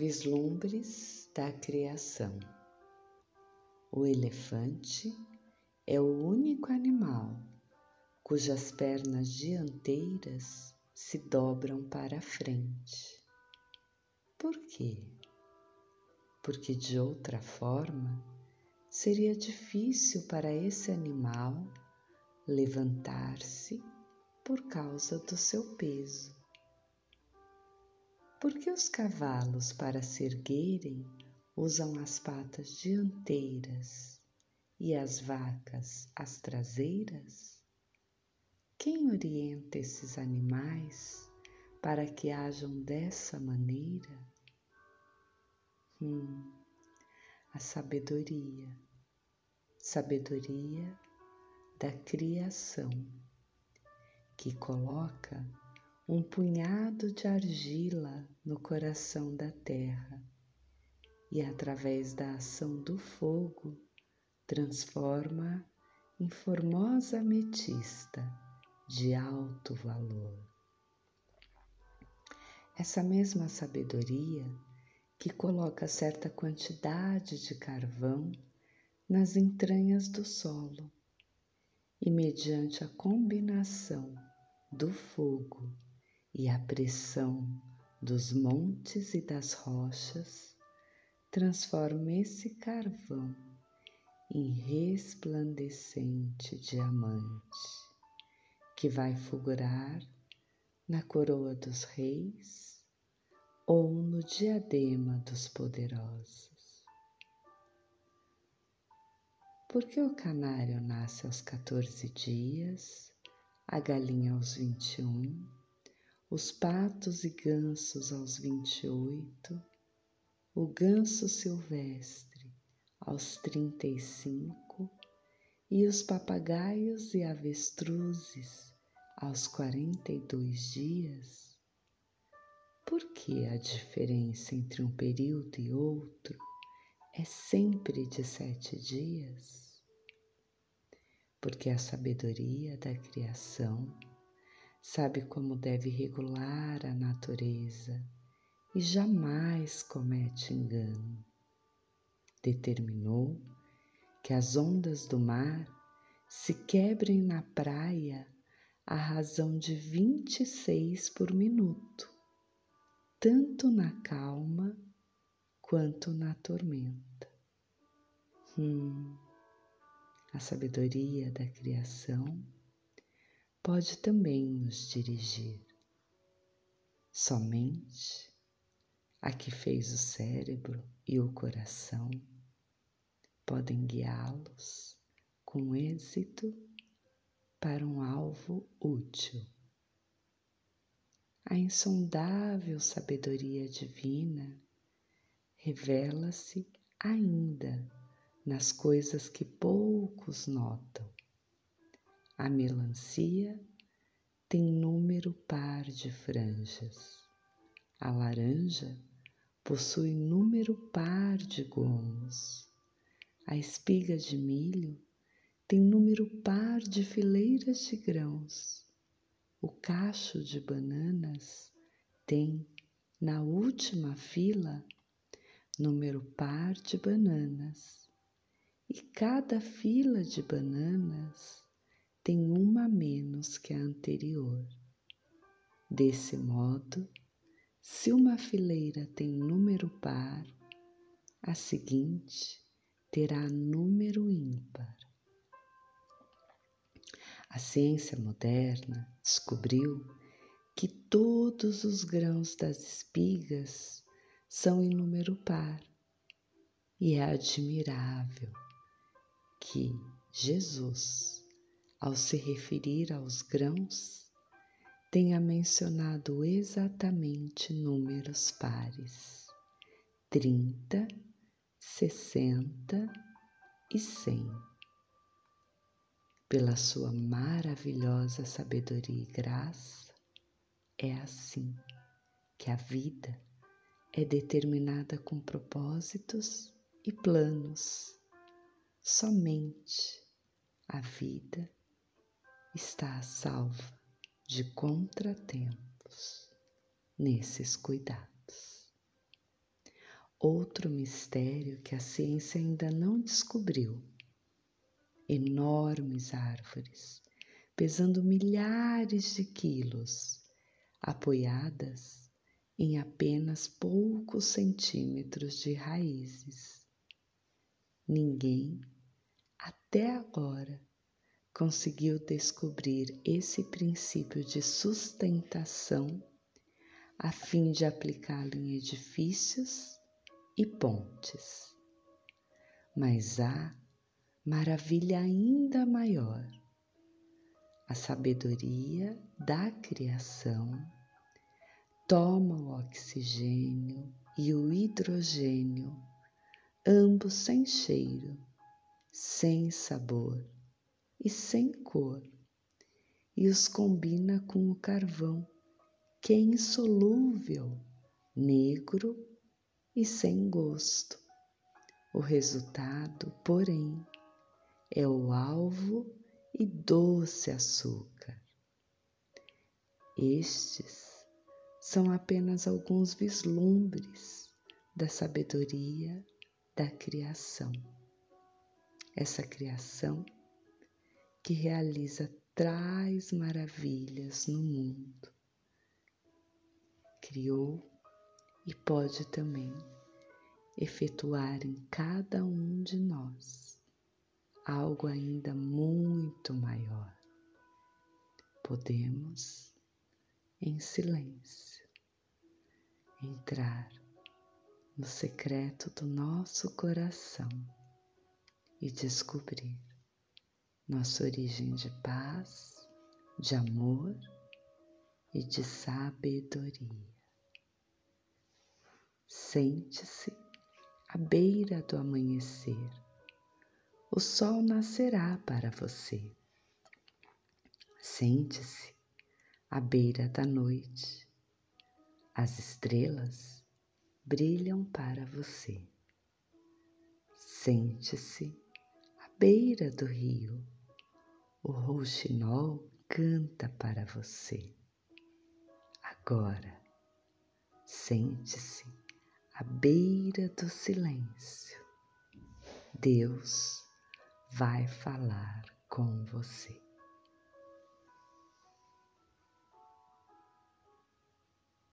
Vislumbres da criação. O elefante é o único animal cujas pernas dianteiras se dobram para a frente. Por quê? Porque de outra forma seria difícil para esse animal levantar-se por causa do seu peso. Porque os cavalos, para se erguerem, usam as patas dianteiras e as vacas as traseiras? Quem orienta esses animais para que hajam dessa maneira? Hum, a sabedoria, sabedoria da criação, que coloca um punhado de argila no coração da terra e, através da ação do fogo, transforma em formosa ametista de alto valor. Essa mesma sabedoria que coloca certa quantidade de carvão nas entranhas do solo e, mediante a combinação do fogo e a pressão dos montes e das rochas, transforma esse carvão em resplandecente diamante que vai fulgurar na coroa dos reis ou no diadema dos poderosos. Porque o canário nasce aos 14 dias, a galinha aos 21, os patos e gansos aos 28, o ganso silvestre aos 35 e os papagaios e avestruzes aos 42 dias? Por que a diferença entre um período e outro é sempre de sete dias? Porque a sabedoria da criação sabe como deve regular a natureza e jamais comete engano. Determinou que as ondas do mar se quebrem na praia à razão de vinte e seis por minuto, tanto na calma quanto na tormenta. Hum, a sabedoria da criação pode também nos dirigir. Somente a que fez o cérebro e o coração podem guiá-los com êxito para um alvo útil. A insondável sabedoria divina revela-se ainda nas coisas que poucos notam. A melancia tem número par de franjas. A laranja possui número par de gomos. A espiga de milho tem número par de fileiras de grãos. O cacho de bananas tem, na última fila, número par de bananas, e cada fila de bananas tem uma menos que a anterior. Desse modo, se uma fileira tem número par, a seguinte terá número ímpar. A ciência moderna descobriu que todos os grãos das espigas são em número par. E é admirável que Jesus, ao se referir aos grãos, tenha mencionado exatamente números pares: 30, 60 e 100. Pela sua maravilhosa sabedoria e graça, é assim que a vida é determinada com propósitos e planos. Somente a vida está salva de contratempos nesses cuidados. outro mistério que a ciência ainda não descobriu. Enormes árvores, pesando milhares de quilos, apoiadas em apenas poucos centímetros de raízes. Ninguém, até agora, conseguiu descobrir esse princípio de sustentação a fim de aplicá-lo em edifícios e pontes. Mas há maravilha ainda maior. A sabedoria da criação toma o oxigênio e o hidrogênio, ambos sem cheiro, sem sabor e sem cor, e os combina com o carvão, que é insolúvel, negro e sem gosto. O resultado, porém, é o alvo e doce açúcar. Estes são apenas alguns vislumbres da sabedoria da criação. Essa criação que realiza traz maravilhas no mundo. Criou e pode também efetuar em cada um de nós algo ainda muito maior. Podemos, em silêncio, entrar no secreto do nosso coração e descobrir nossa origem de paz, de amor e de sabedoria. Sente-se à beira do amanhecer. O sol nascerá para você. Sente-se à beira da noite. As estrelas brilham para você. Sente-se à beira do rio. O rouxinol canta para você. Agora, sente-se à beira do silêncio. Deus vai falar com você.